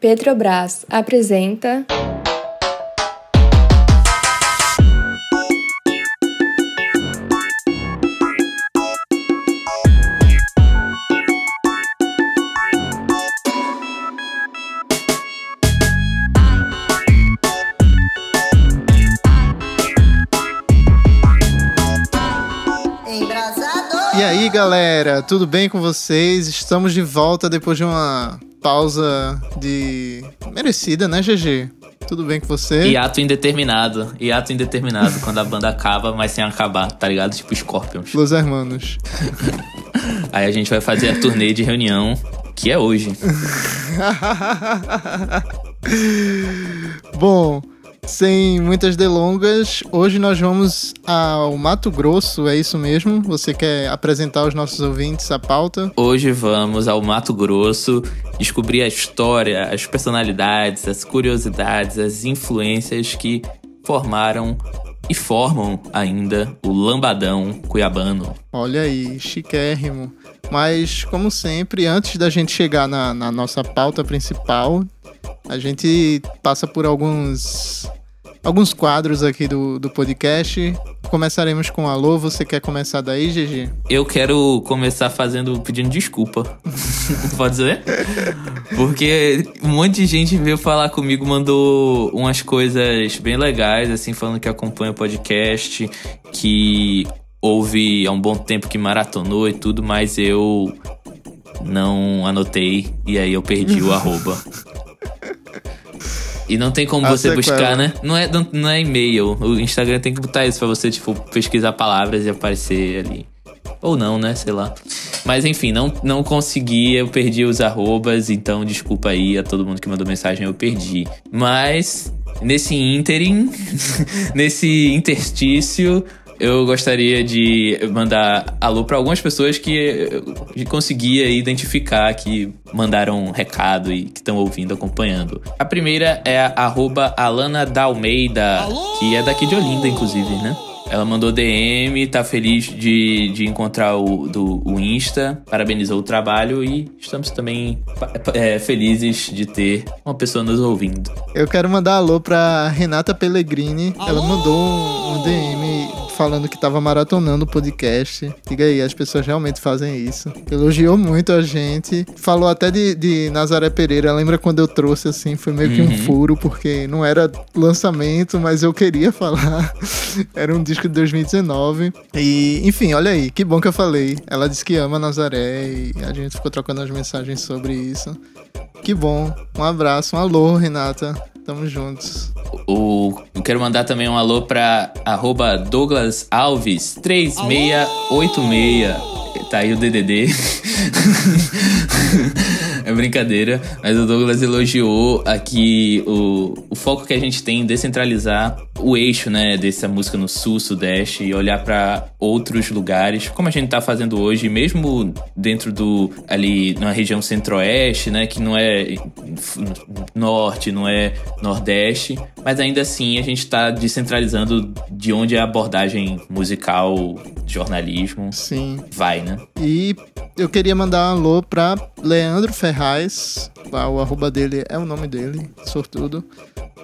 Petrobras apresenta. E aí, galera, tudo bem com vocês? Estamos de volta depois de uma pausa de merecida, né, GG? Tudo bem com você? E ato indeterminado. E ato indeterminado quando a banda acaba, mas sem acabar, tá ligado? Tipo Scorpions. Los Hermanos. Aí a gente vai fazer a turnê de reunião, que é hoje. Bom, sem muitas delongas, hoje nós vamos ao Mato Grosso, é isso mesmo? Você quer apresentar aos nossos ouvintes a pauta? Hoje vamos ao Mato Grosso descobrir a história, as personalidades, as curiosidades, as influências que formaram e formam ainda o lambadão cuiabano. Olha aí, chiquérrimo. Mas, como sempre, antes da gente chegar na, na nossa pauta principal, a gente passa por alguns alguns quadros aqui do, do podcast. Começaremos com alô. Você quer começar daí, GG? Eu quero começar fazendo pedindo desculpa. Pode ser? Porque um monte de gente veio falar comigo, mandou umas coisas bem legais, assim, falando que acompanha o podcast, que houve há um bom tempo que maratonou e tudo, mas eu não anotei e aí eu perdi o arroba. E não tem como A você sequela. buscar, né? Não é, não, não é e-mail. O Instagram tem que botar isso pra você, tipo, pesquisar palavras e aparecer ali. Ou não, né? Sei lá. Mas enfim, não, não consegui, eu perdi os arrobas, então desculpa aí a todo mundo que mandou mensagem, eu perdi. Mas nesse ínterim, nesse interstício, eu gostaria de mandar alô para algumas pessoas que eu conseguia identificar que mandaram um recado e que estão ouvindo, acompanhando. A primeira é a arroba Alana Dalmeida, que é daqui de Olinda, inclusive, né? Ela mandou DM, tá feliz de, de encontrar o, do, o Insta, parabenizou o trabalho e estamos também é, felizes de ter uma pessoa nos ouvindo. Eu quero mandar alô pra Renata Pellegrini. Ela mandou um, um DM falando que tava maratonando o podcast. Diga aí, as pessoas realmente fazem isso. Elogiou muito a gente. Falou até de, de Nazaré Pereira. Lembra quando eu trouxe assim? Foi meio que um Uhum. furo, porque não era lançamento, mas eu queria falar. era um disco de 2019. E, enfim, olha aí, que bom que eu falei. Ela disse que ama Nazaré e a gente ficou trocando as mensagens sobre isso. Que bom. Um abraço, um alô, Renata. Tamo juntos. O, eu quero mandar também um alô pra arroba Douglas Alves 3686. Tá aí o DDD. é brincadeira, mas o Douglas elogiou aqui o, o foco que a gente tem em descentralizar o eixo, né, dessa música no sul, sudeste e olhar pra outros lugares, como a gente tá fazendo hoje, mesmo dentro do ali na região centro-oeste, né, que não é norte, não é nordeste, mas ainda assim a gente tá descentralizando de onde a abordagem musical, jornalismo Sim. vai, né? E eu queria mandar um alô pra Leandro Ferraz. Ah, O arroba dele é o nome dele, sortudo.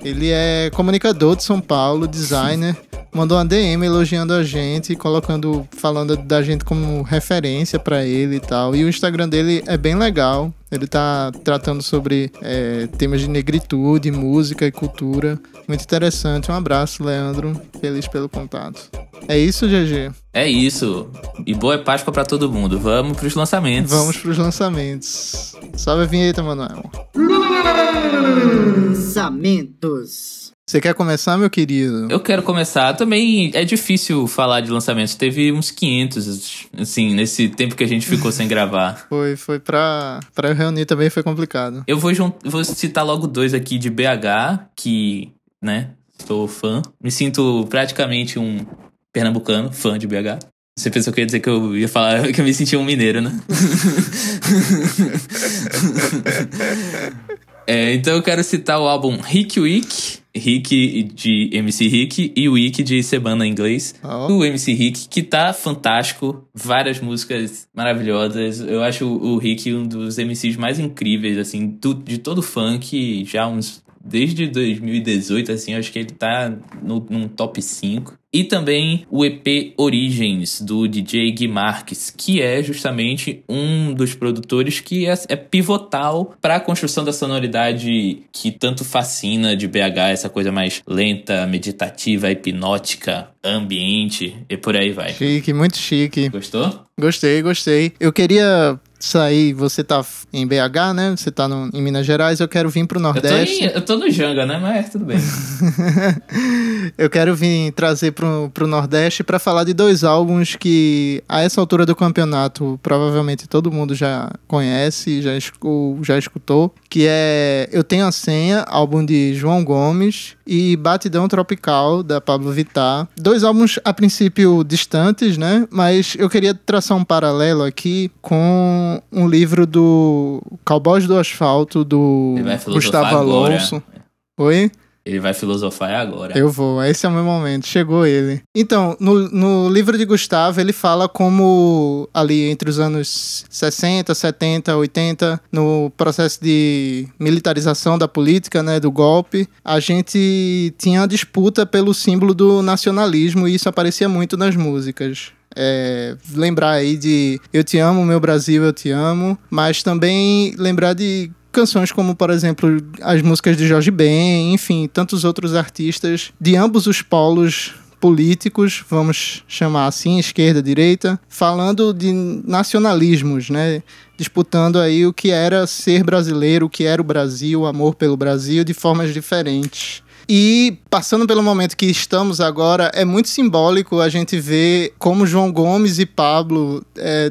Ele é comunicador de São Paulo, designer. Mandou uma DM elogiando a gente, colocando, falando da gente como referência pra ele e tal. E o Instagram dele é bem legal. Ele tá tratando sobre é, temas de negritude, música e cultura. Muito interessante. Um abraço, Leandro. Feliz pelo contato. É isso, GG. É isso. E boa Páscoa pra todo mundo. Vamos pros lançamentos. Vamos pros lançamentos. Sobe a vinheta, Manuel. Lançamentos. Você quer começar, meu querido? Eu quero começar. Também é difícil falar de lançamentos. Teve uns 500, assim, nesse tempo que a gente ficou sem gravar. Foi, foi pra, pra eu reunir também, foi complicado. Eu vou, vou citar logo dois aqui de BH, que, né, sou fã. Me sinto praticamente um pernambucano, fã de BH. Você pensou que eu ia dizer que eu ia falar que eu me sentia um mineiro, né? É, então eu quero citar o álbum Rick Week, Rick de MC Rick e Week de Semana em inglês, Ó. do MC Rick, que tá fantástico, várias músicas maravilhosas. Eu acho o o Rick um dos MCs mais incríveis, assim, do- de todo o funk, já uns. Desde 2018, assim, acho que ele tá no, num top 5. E também o EP Origens, do DJ Gui Marques, que é justamente um dos produtores que é, é pivotal para a construção da sonoridade que tanto fascina de BH, essa coisa mais lenta, meditativa, hipnótica, ambiente e por aí vai. Chique, muito chique. Gostou? Gostei, gostei. Eu queria sair, você tá em BH, né? Você tá no- em Minas Gerais, eu quero vir pro Eu tô, Nordeste. em- eu tô no Janga, né? Mas tudo bem. Eu quero vir trazer pro, pro Nordeste pra falar de dois álbuns que, a essa altura do campeonato, provavelmente todo mundo já conhece, já, escu- já escutou, que é Eu Tenho a Senha, álbum de João Gomes, e Batidão Tropical, da Pablo Vittar. Dois álbuns, a princípio, distantes, né? Mas eu queria traçar um paralelo aqui com um livro do Cowboys do Asfalto, do Gustavo. Alonso. Oi? Ele vai filosofar agora. Eu vou, esse é o meu momento, chegou ele. Então, no, no livro de Gustavo, ele fala como ali entre os anos 60, 70, 80, no processo de militarização da política, né, do golpe, a gente tinha a disputa pelo símbolo do nacionalismo e isso aparecia muito nas músicas. É, lembrar aí de Eu Te Amo, Meu Brasil, Eu Te Amo, mas também lembrar de canções como, por exemplo, as músicas de Jorge Ben, enfim, tantos outros artistas de ambos os polos políticos, vamos chamar assim, esquerda, direita, falando de nacionalismos, né? Disputando aí o que era ser brasileiro, o que era o Brasil, o amor pelo Brasil, de formas diferentes. E passando pelo momento que estamos agora, é muito simbólico a gente ver como João Gomes e Pablo é,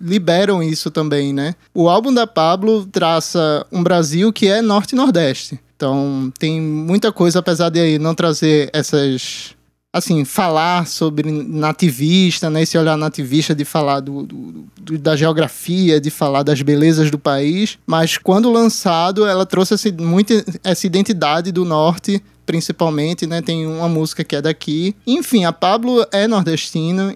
liberam isso também, né? O álbum da Pablo traça um Brasil que é norte nordeste. Então, tem muita coisa, apesar de não trazer essas. Assim, falar sobre nativista, né? Esse olhar nativista de falar do, do- do- da geografia, de falar das belezas do país. Mas quando lançado, ela trouxe esse, muito essa identidade do norte, principalmente, né? Tem uma música que é daqui. Enfim, a Pablo é nordestina.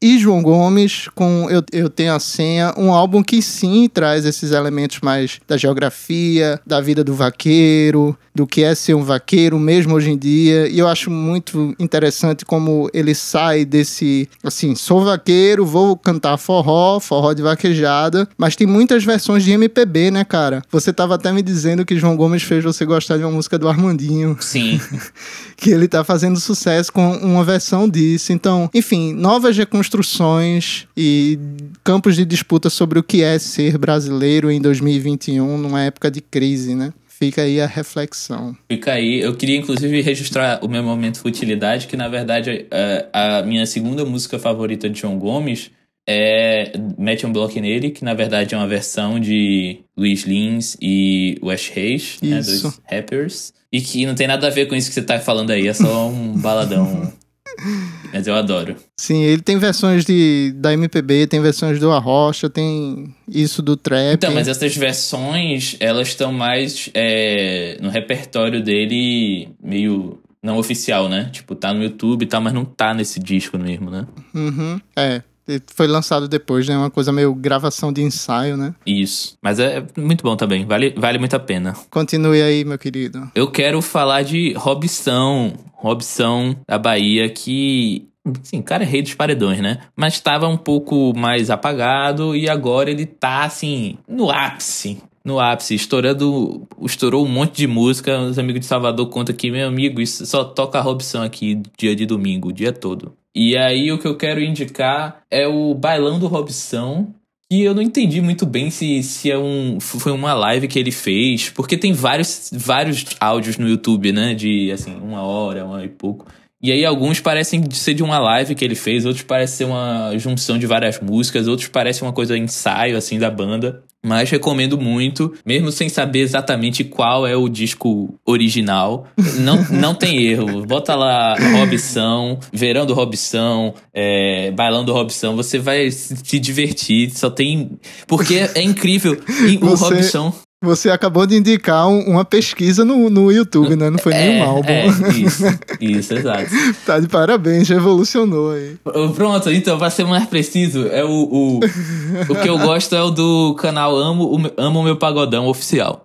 E João Gomes com Eu, Eu Tenho a Senha, um álbum que sim traz esses elementos mais da geografia, da vida do vaqueiro, do que é ser um vaqueiro mesmo hoje em dia. E eu acho muito interessante como ele sai desse, assim, sou vaqueiro, vou cantar forró, forró de vaquejada, mas tem muitas versões de MPB, né, cara? Você tava até me dizendo que João Gomes fez você gostar de uma música do Armandinho Sim. que ele tá fazendo sucesso com uma versão disso. Então, enfim, novas reconstruções e campos de disputa sobre o que é ser brasileiro em 2021, numa época de crise, né? Fica aí a reflexão. Fica aí. Eu queria, inclusive, registrar o meu momento futilidade, que na verdade é, a minha segunda música favorita de João Gomes é Mete um Bloco nele, que na verdade é uma versão de Luiz Lins e West Reis, né, dois rappers. E que não tem nada a ver com isso que você tá falando aí, é só um baladão. Mas eu adoro. Sim, ele tem versões de, da MPB, tem versões do Arrocha, tem isso do trap. Então, mas essas versões, elas estão mais é, no repertório dele meio não oficial, né? Tipo, tá no YouTube e tal, mas não tá nesse disco mesmo, né? Uhum, é. Foi lançado depois, né? Uma coisa meio gravação de ensaio, né? Isso. Mas é muito bom também, vale, vale muito a pena. Continue aí, meu querido. Eu quero falar de Robson. Robson da Bahia, que. Sim, cara é rei dos paredões, né? Mas estava um pouco mais apagado e agora ele tá, assim, no ápice. No ápice, estourando. Estourou um monte de música. Os amigos de Salvador contam que, meu amigo, isso só toca Robson aqui dia de domingo, o dia todo. E aí o que eu quero indicar é o Bailão do Robson, e eu não entendi muito bem se, se é um, foi uma live que ele fez, porque tem vários, vários áudios no YouTube, né? De assim, uma hora, uma hora e pouco. E aí alguns parecem ser de uma live que ele fez, outros parecem ser uma junção de várias músicas, outros parecem uma coisa ensaio assim da banda. Mas recomendo muito, mesmo sem saber exatamente qual é o disco original. Não, não tem erro. Bota lá Robson, Verão do Robson, é, Bailão do Robson. Você vai se divertir. Só tem. Porque é incrível. E o Você- Robson. Você acabou de indicar um- uma pesquisa no, no YouTube, né? Não foi nenhum álbum. É, isso, isso, exato. tá de parabéns, revolucionou aí. Pronto, então, pra ser mais preciso, é o, o, o que eu gosto é o do canal Amo Amo o Meu Pagodão Oficial.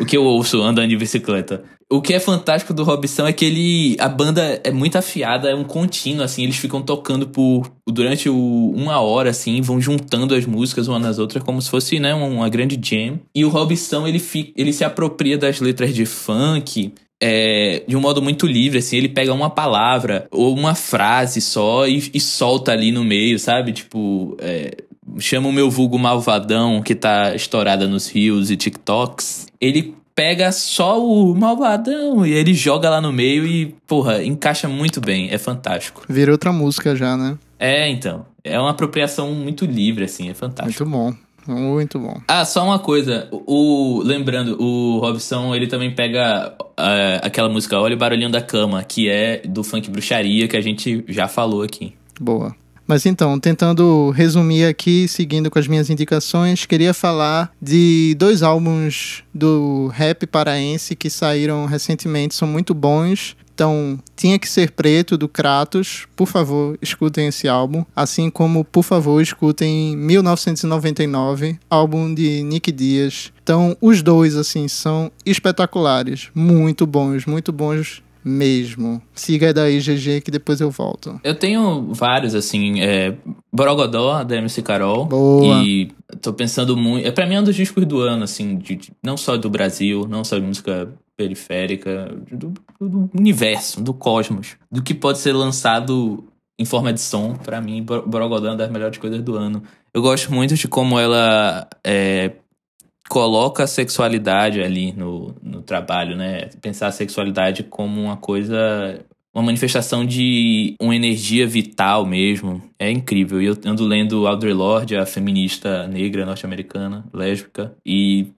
O que eu ouço andando de bicicleta. O que é fantástico do Robson é que ele. A banda é muito afiada, é um contínuo, assim, eles ficam tocando por. durante o- uma hora, assim, vão juntando as músicas uma nas outras, como se fosse, né, uma grande jam. E o Robson, ele, ele se apropria das letras de funk é, de um modo muito livre, assim, ele pega uma palavra ou uma frase só e, e solta ali no meio, sabe? Tipo, é, chama o meu vulgo malvadão que tá estourada nos rios e TikToks. Ele pega só o malvadão e ele joga lá no meio e, porra, encaixa muito bem, é fantástico. Virou outra música já, né? É, então, é uma apropriação muito livre, assim, é fantástico. Muito bom. Muito bom. Ah, só uma coisa. O, lembrando, o Robson, ele também pega ah, aquela música Olha o Barulhinho da Cama, que é do funk bruxaria, que a gente já falou aqui. Boa. Mas então, tentando resumir aqui, seguindo com as minhas indicações, queria falar de dois álbuns do rap paraense que saíram recentemente, são muito bons. Então, Tinha que Ser Preto, do Kratos. Por favor, escutem esse álbum. Assim como, por favor, escutem 1999, álbum de Nick Dias. Então, os dois, assim, são espetaculares. Muito bons, muito bons mesmo. Siga daí, GG, que depois eu volto. Eu tenho vários, assim, é, Borogodó, da MC Carol. Boa. E tô pensando muito. É, pra mim é um dos discos do ano, assim, de, de- não só do Brasil, não só de música periférica, do, do universo, do cosmos. Do que pode ser lançado em forma de som. Pra mim, Bo- Borogodó é uma das melhores coisas do ano. Eu gosto muito de como ela é, coloca a sexualidade ali no, no trabalho, né? Pensar a sexualidade como uma coisa uma manifestação de uma energia vital mesmo. É incrível. E eu ando lendo Audre Lorde, a feminista negra norte-americana, lésbica, e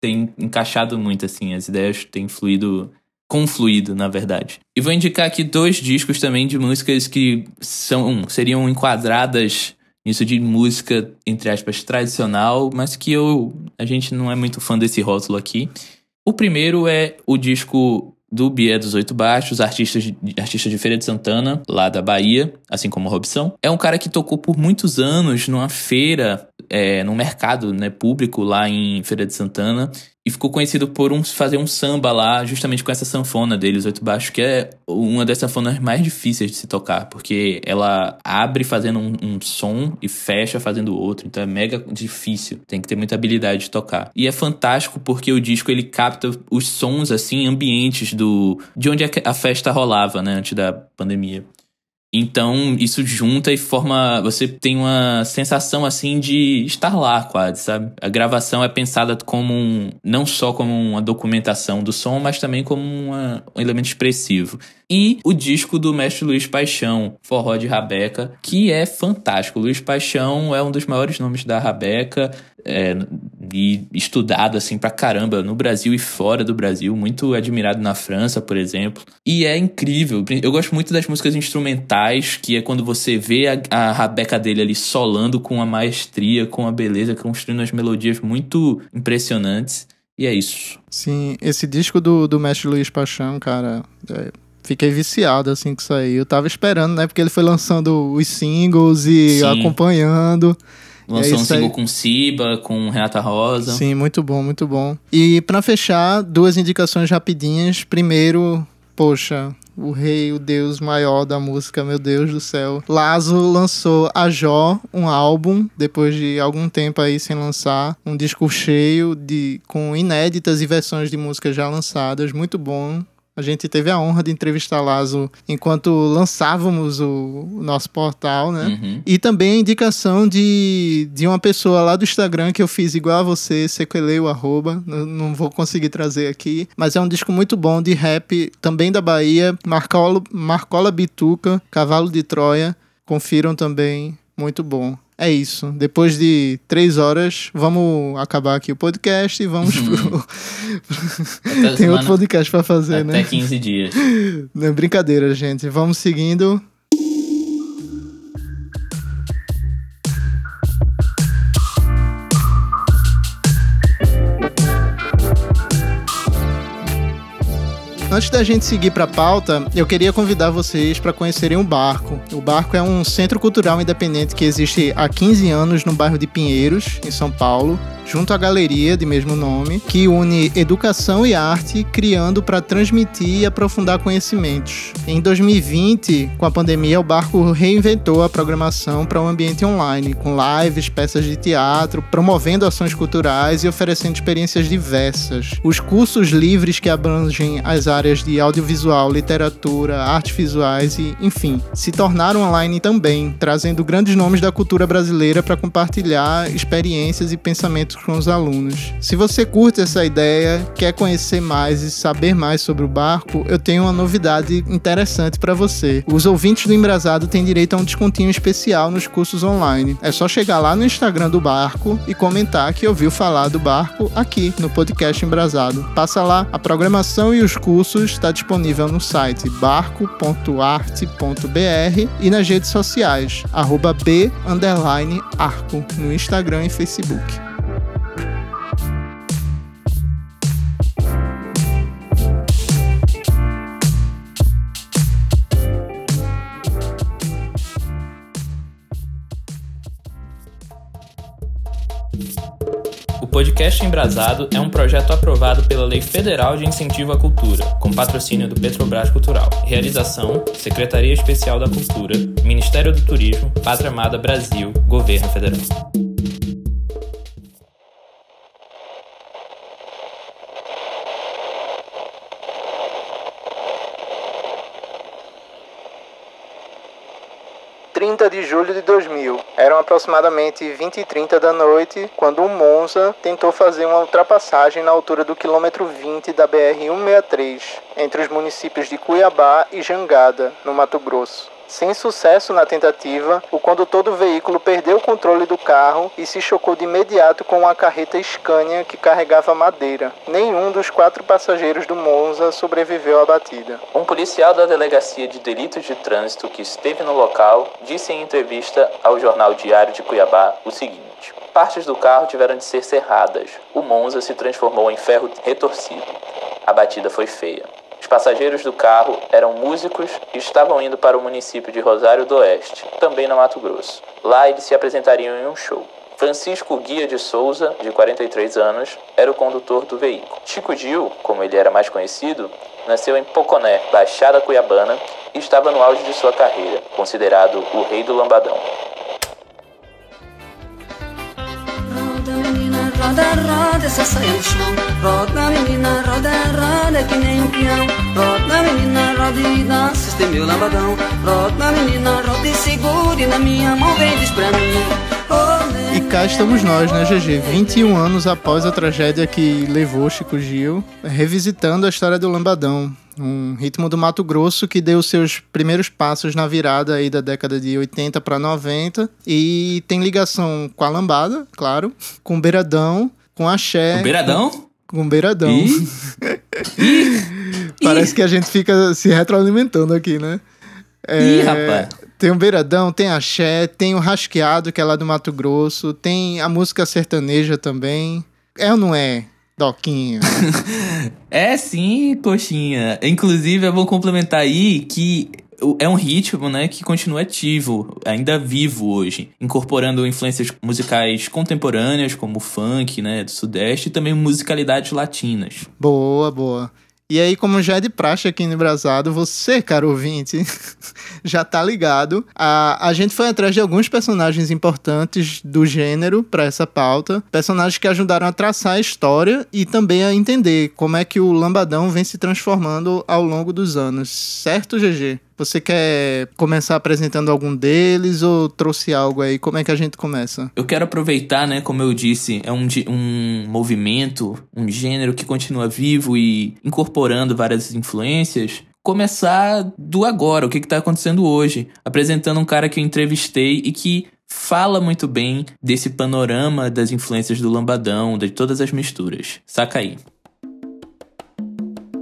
tem encaixado muito, assim. As ideias têm fluído, confluído, na verdade. E vou indicar aqui dois discos também de músicas que são seriam enquadradas nisso de música, entre aspas, tradicional, mas que eu a gente não é muito fã desse rótulo aqui. O primeiro é o disco do Bié dos Oito Baixos, artista de, artista de Feira de Santana, lá da Bahia, assim como Robson. É um cara que tocou por muitos anos numa feira, é, num mercado né, público lá em Feira de Santana. E ficou conhecido por um, fazer um samba lá, justamente com essa sanfona dele, os Oito Baixos, que é uma das sanfonas mais difíceis de se tocar, porque ela abre fazendo um, um som e fecha fazendo outro, então é mega difícil, tem que ter muita habilidade de tocar. E é fantástico porque o disco ele capta os sons, assim, ambientes do de onde a a festa rolava, né, antes da pandemia. Então, isso junta e forma. Você tem uma sensação assim de estar lá, quase, sabe? A gravação é pensada como um. Não só como uma documentação do som, mas também como uma- um elemento expressivo. E o disco do mestre Luiz Paixão, Forró de Rabeca, que é fantástico. Luiz Paixão é um dos maiores nomes da Rabeca. É, e estudado assim pra caramba no Brasil e fora do Brasil, muito admirado na França, por exemplo. E é incrível. Eu gosto muito das músicas instrumentais, que é quando você vê a, a rabeca dele ali solando com a maestria, com a beleza, construindo as melodias muito impressionantes. E é isso. Sim, esse disco do, do mestre Luiz Paixão, cara, é, fiquei viciado assim que saiu. Eu tava esperando, né? Porque ele foi lançando os singles e Sim. acompanhando. Lançou um isso aí. single com Siba, com Renata Rosa. Sim, muito bom, muito bom. E pra fechar, duas indicações rapidinhas. Primeiro, poxa, o rei, o deus maior da música, meu Deus do céu. Lazo lançou a Jó, um álbum, depois de algum tempo aí sem lançar, um disco cheio de com inéditas e versões de músicas já lançadas, muito bom. A gente teve a honra de entrevistar Lazo enquanto lançávamos o, o nosso portal, né? Uhum. E também a indicação de, de uma pessoa lá do Instagram que eu fiz igual a você, sequelei o arroba, não, não vou conseguir trazer aqui, mas é um disco muito bom de rap, também da Bahia, Marcola, Marcola Bituca, Cavalo de Troia, confiram também, muito bom. É isso. Depois de três horas, vamos acabar aqui o podcast e vamos pro. Até Tem outro podcast pra fazer, Até né? 15 dias. Não é brincadeira, gente. Vamos seguindo. Antes da gente seguir para a pauta, eu queria convidar vocês para conhecerem o Barco. O Barco é um centro cultural independente que existe há 15 anos no bairro de Pinheiros, em São Paulo junto à galeria de mesmo nome, que une educação e arte, criando para transmitir e aprofundar conhecimentos. Em 2020, com a pandemia, o barco reinventou a programação para um ambiente online, com lives, peças de teatro, promovendo ações culturais e oferecendo experiências diversas. Os cursos livres que abrangem as áreas de audiovisual, literatura, artes visuais e, enfim, se tornaram online também, trazendo grandes nomes da cultura brasileira para compartilhar experiências e pensamentos com os alunos. Se você curte essa ideia, quer conhecer mais e saber mais sobre o barco, eu tenho uma novidade interessante para você. Os ouvintes do Embrasado têm direito a um descontinho especial nos cursos online. É só chegar lá no Instagram do barco e comentar que ouviu falar do barco aqui no podcast Embrasado. Passa lá, a programação e os cursos está disponível no site barco.arte.br e nas redes sociais, arroba b arco, no Instagram e Facebook. Podcast Embrasado é um projeto aprovado pela Lei Federal de Incentivo à Cultura, com patrocínio do Petrobras Cultural. Realização: Secretaria Especial da Cultura, Ministério do Turismo, Pátria Amada Brasil, Governo Federal. 30 de julho de 2000. Eram aproximadamente 20 e 30 da noite quando um Monza tentou fazer uma ultrapassagem na altura do quilômetro 20 da BR-163, entre os municípios de Cuiabá e Jangada, no Mato Grosso. Sem sucesso na tentativa, o condutor do veículo perdeu o controle do carro e se chocou de imediato com uma carreta Scania que carregava madeira. Nenhum dos quatro passageiros do Monza sobreviveu à batida. Um policial da Delegacia de Delitos de Trânsito que esteve no local disse em entrevista ao jornal Diário de Cuiabá o seguinte: Partes do carro tiveram de ser serradas. O Monza se transformou em ferro retorcido. A batida foi feia. Os passageiros do carro eram músicos e estavam indo para o município de Rosário do Oeste, também no Mato Grosso. Lá eles se apresentariam em um show. Francisco Guia de Souza, de 43 anos, era o condutor do veículo. Chico Gil, como ele era mais conhecido, nasceu em Poconé, Baixada Cuiabana, e estava no auge de sua carreira, considerado o rei do lambadão. Roda, roda essa saia no chão. Roda, menina, roda, roda que nem um peão. Roda, menina, roda e dança este meu lambadão. Roda, menina, roda e segure na minha mão, vem diz pra mim. E cá estamos nós, né, GG? 21 anos após a tragédia que levou Chico Gil, revisitando a história do Lambadão um ritmo do Mato Grosso que deu seus primeiros passos na virada aí da década de 80 para 90 e tem ligação com a lambada, claro, com o beiradão, com axé. Com beiradão? Com, beiradão. Parece que a gente fica se retroalimentando aqui, né? É, Ih, rapaz. Tem o Beiradão, tem Axé, tem o Rasqueado, que é lá do Mato Grosso, tem a música sertaneja também. É ou não é? Doquinho. é sim, coxinha. Inclusive, eu vou complementar aí que é um ritmo, né, que continua ativo, ainda vivo hoje, incorporando influências musicais contemporâneas, como funk, né, do sudeste, e também musicalidades latinas. Boa, boa. E aí, como já é de praxe aqui no Brasado, você, caro ouvinte, já tá ligado. A, a gente foi atrás de alguns personagens importantes do gênero para essa pauta. Personagens que ajudaram a traçar a história e também a entender como é que o Lambadão vem se transformando ao longo dos anos. Certo, GG? Você quer começar apresentando algum deles ou trouxe algo aí? Como é que a gente começa? Eu quero aproveitar, né? Como eu disse, é um, um movimento, um gênero que continua vivo e incorporando várias influências começar do agora, o que está acontecendo hoje, apresentando um cara que eu entrevistei e que fala muito bem desse panorama das influências do lambadão, de todas as misturas. Saca aí.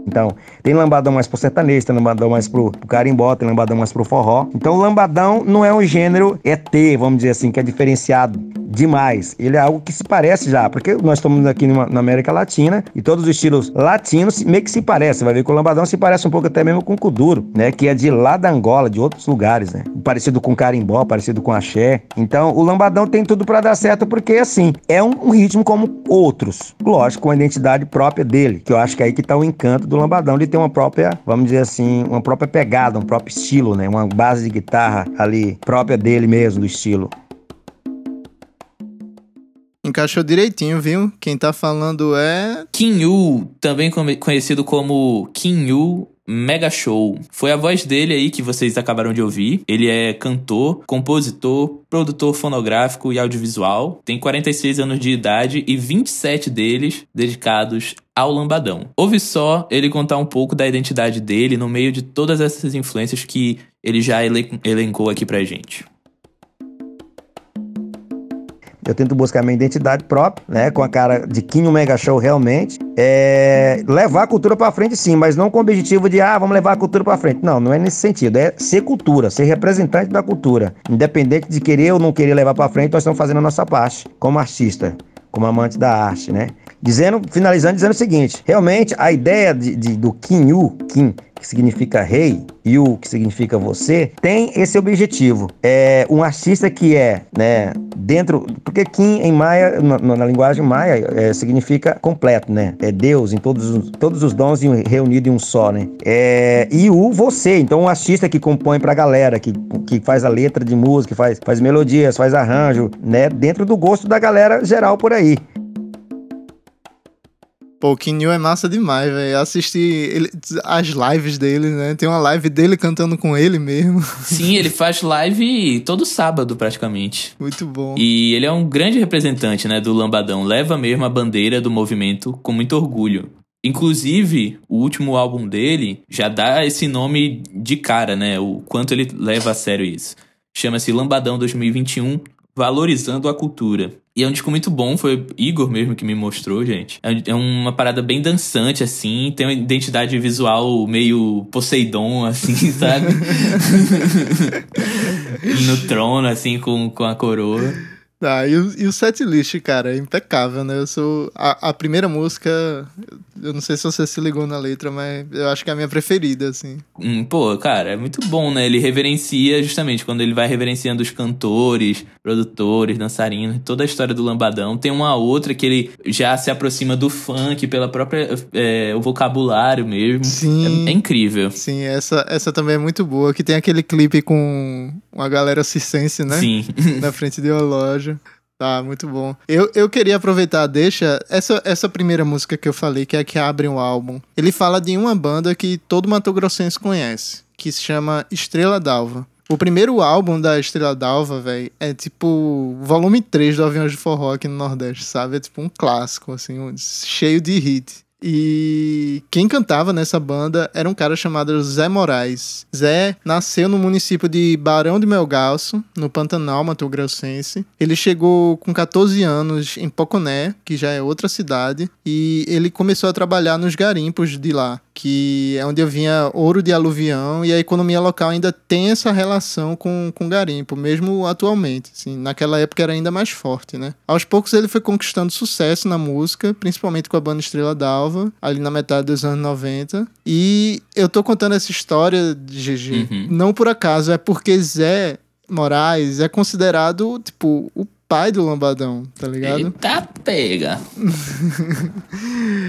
Então, tem lambadão mais pro sertanejo, tem lambadão mais pro, pro carimbó, tem lambadão mais pro forró. Então, o lambadão não é um gênero ET, vamos dizer assim, que é diferenciado demais. Ele é algo que se parece já, porque nós estamos aqui numa, na América Latina e todos os estilos latinos meio que se parecem. Vai ver que o lambadão se parece um pouco até mesmo com o kuduro, né? Que é de lá da Angola, de outros lugares, né? Parecido com carimbó, parecido com axé. Então, o lambadão tem tudo para dar certo porque, assim, é um, um, ritmo como outros. Lógico, com a identidade própria dele, que eu acho que é aí que tá o encanto do lambadão, de ter uma própria, vamos dizer assim, uma própria pegada, um próprio estilo, né? Uma base de guitarra ali própria dele mesmo, do estilo. Encaixou direitinho, viu? Quem tá falando é. Kinyu, também conhecido como Kinyu Mega Show. Foi a voz dele aí que vocês acabaram de ouvir. Ele é cantor, compositor, produtor fonográfico e audiovisual. Tem 46 anos de idade e 27 deles dedicados ao lambadão. Ouve só ele contar um pouco da identidade dele no meio de todas essas influências que ele já elencou aqui pra gente. Eu tento buscar minha identidade própria, né? Com a cara de Quinho Mega Show realmente. É levar a cultura para frente, sim, mas não com o objetivo de, ah, vamos levar a cultura para frente. Não, não é nesse sentido. É ser cultura, ser representante da cultura. Independente de querer ou não querer levar para frente, nós estamos fazendo a nossa parte como artista, como amante da arte, né? Dizendo, finalizando, dizendo o seguinte: realmente a ideia de, de do Kinyu, Kim, que significa rei, e o que significa você, tem esse objetivo. É um artista que é, né, dentro, porque Kim em maia, na, na linguagem maia, é, significa completo, né? É Deus em todos os, todos os dons reunido em um só, né? É, e o você, então um artista que compõe pra galera, que, que faz a letra de música, faz, faz melodias, faz arranjo, né? Dentro do gosto da galera geral por aí. Pô, o Kinyu é massa demais, velho. Assisti as lives dele, né? Tem uma live dele cantando com ele mesmo. Sim, ele faz live todo sábado, praticamente. Muito bom. E ele é um grande representante, né, do Lambadão. Leva mesmo a bandeira do movimento com muito orgulho. Inclusive, o último álbum dele já dá esse nome de cara, né? O quanto ele leva a sério isso. Chama-se Lambadão 2021, Valorizando a Cultura. E é um disco muito bom, foi Igor mesmo que me mostrou, gente. É, é uma parada bem dançante, assim, tem uma identidade visual meio Poseidon, assim, sabe? no trono, assim, com, com a coroa. Ah, e o, e o setlist, cara, é impecável, né? Eu sou. A, a, primeira música, eu não sei se você se ligou na letra, mas eu acho que é a minha preferida, assim. Hum, pô, cara, é muito bom, né? Ele reverencia, justamente, quando ele vai reverenciando os cantores, produtores, dançarinos, toda a história do Lambadão. Tem uma outra que ele já se aproxima do funk pela própria. É, o vocabulário mesmo. Sim. É, é, incrível. Sim, essa, essa também é muito boa. Que tem aquele clipe com uma galera circense, né? Sim. Na frente de uma loja. Tá, muito bom. Eu, eu queria aproveitar, deixa, essa, essa primeira música que eu falei, que é a que abre o álbum. Ele fala de uma banda que todo Mato Grossense conhece, que se chama Estrela d'Alva. O primeiro álbum da Estrela d'Alva, velho, é tipo volume 3 do Aviões de Forró aqui no Nordeste, sabe? É tipo um clássico, assim, um, cheio de hit. E quem cantava nessa banda era um cara chamado Zé Moraes. Zé nasceu no município de Barão de Melgaço, no Pantanal, Mato Grossense. Ele chegou com 14 anos em Poconé, que já é outra cidade, e ele começou a trabalhar nos garimpos de lá que é onde vinha ouro de aluvião e a economia local ainda tem essa relação com, com garimpo, mesmo atualmente. Assim, naquela época era ainda mais forte, né? Aos poucos ele foi conquistando sucesso na música, principalmente com a banda Estrela d'Alva, ali na metade dos anos 90. E eu tô contando essa história de GG, uhum. não por acaso, é porque Zé Moraes é considerado, tipo, o pai do Lambadão, tá ligado? Eita pega.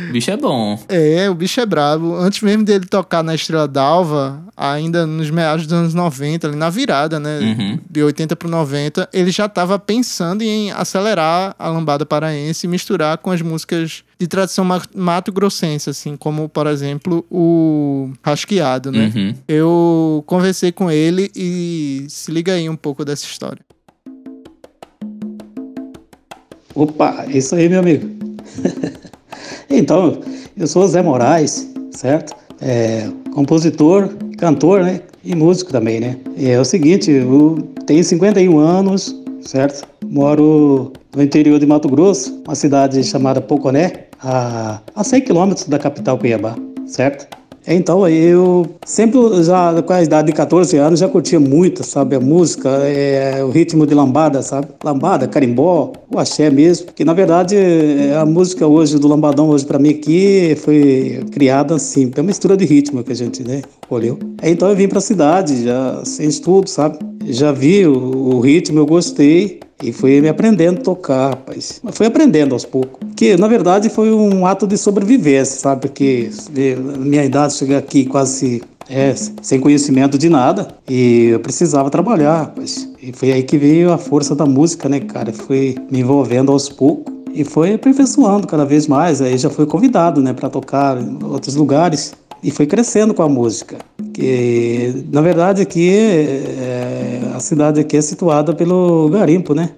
o bicho é bom. É, o bicho é brabo. Antes mesmo dele tocar na Estrela d'Alva, ainda nos meados dos anos 90, ali na virada, né? Uhum. De 80 pro 90, ele já tava pensando em acelerar a lambada paraense e misturar com as músicas de tradição mato-grossense, assim, como, por exemplo, o Rasqueado, né? Uhum. Eu conversei com ele e se liga aí um pouco dessa história. Opa, isso aí, meu amigo. então, eu sou Zé Moraes, certo? É, compositor, cantor, né? E músico também, né? E é o seguinte, eu tenho 51 anos, certo? Moro no interior de Mato Grosso, uma cidade chamada Poconé, a, a 100 quilômetros da capital Cuiabá, certo? Então eu sempre, já com a idade de 14 anos, já curtia muito, sabe, a música, é, o ritmo de lambada, sabe? Lambada, carimbó, o axé mesmo. Que na verdade a música hoje do lambadão hoje para mim aqui foi criada assim, é uma mistura de ritmo que a gente, né, olhou. Então eu vim para a cidade já sem estudo, sabe? Já vi o, o ritmo, eu gostei. E fui me aprendendo a tocar, rapaz. Fui aprendendo aos poucos. Que, na verdade, foi um ato de sobrevivência, sabe? Porque minha idade chegar aqui quase é, sem conhecimento de nada. E eu precisava trabalhar, rapaz. E foi aí que veio a força da música, né, cara? Fui me envolvendo aos poucos. E foi aperfeiçoando cada vez mais. Aí já fui convidado, né, para tocar em outros lugares e foi crescendo com a música. Que na verdade aqui é, a cidade aqui é situada pelo garimpo, né?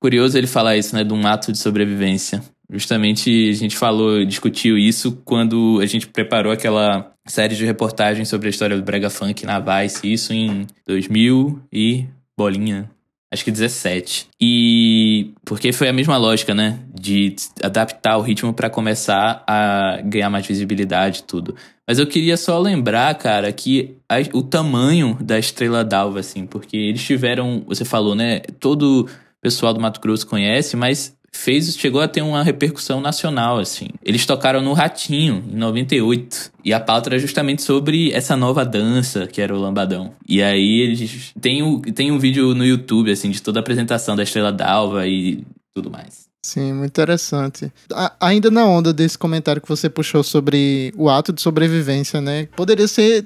Curioso ele falar isso, né, de um ato de sobrevivência. Justamente a gente falou, discutiu isso quando a gente preparou aquela série de reportagens sobre a história do brega funk na Vice, isso em 2000 e bolinha, acho que 17. E porque foi a mesma lógica, né? De adaptar o ritmo para começar a ganhar mais visibilidade e tudo. Mas eu queria só lembrar, cara, que a, o tamanho da Estrela d'Alva, assim, porque eles tiveram, você falou, né? Todo o pessoal do Mato Grosso conhece, mas fez chegou a ter uma repercussão nacional assim. Eles tocaram no Ratinho em 98 e a pauta era justamente sobre essa nova dança que era o lambadão. E aí eles tem o, tem um vídeo no YouTube assim de toda a apresentação da Estrela d'Alva e tudo mais. Sim, muito interessante. A, ainda na onda desse comentário que você puxou sobre o ato de sobrevivência, né? Poderia ser,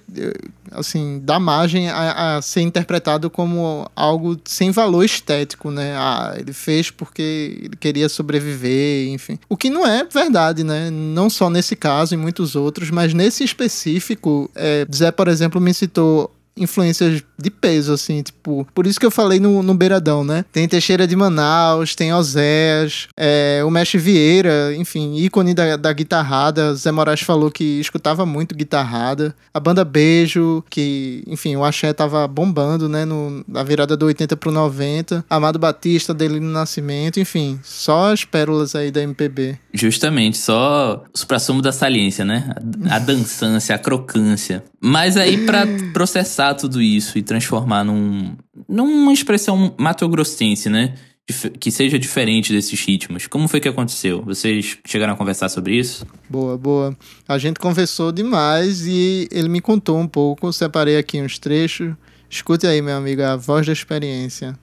assim, dar margem a, a ser interpretado como algo sem valor estético, né? Ah, ele fez porque ele queria sobreviver, enfim. O que não é verdade, né? Não só nesse caso, em muitos outros, mas nesse específico, é, Zé, por exemplo, me citou influências de peso, assim, tipo. Por isso que eu falei no, no Beiradão, né? Tem Teixeira de Manaus, tem Oséias, é, o Mestre Vieira, enfim, ícone da, da guitarrada. Zé Moraes falou que escutava muito guitarrada. A banda Beijo, que, enfim, o Axé tava bombando, né? No, na virada do 80 pro 90. Amado Batista, dele no Nascimento, enfim, só as pérolas aí da MPB. Justamente, só o supra-sumo da saliência, né? A, a dançância, a crocância. Mas aí, para processar tudo isso e transformar num, numa expressão matogrossense, né? Que seja diferente desses ritmos. Como foi que aconteceu? Vocês chegaram a conversar sobre isso? Boa, boa. A gente conversou demais e ele me contou um pouco. Separei aqui uns trechos. Escute aí, meu amigo, a voz da experiência.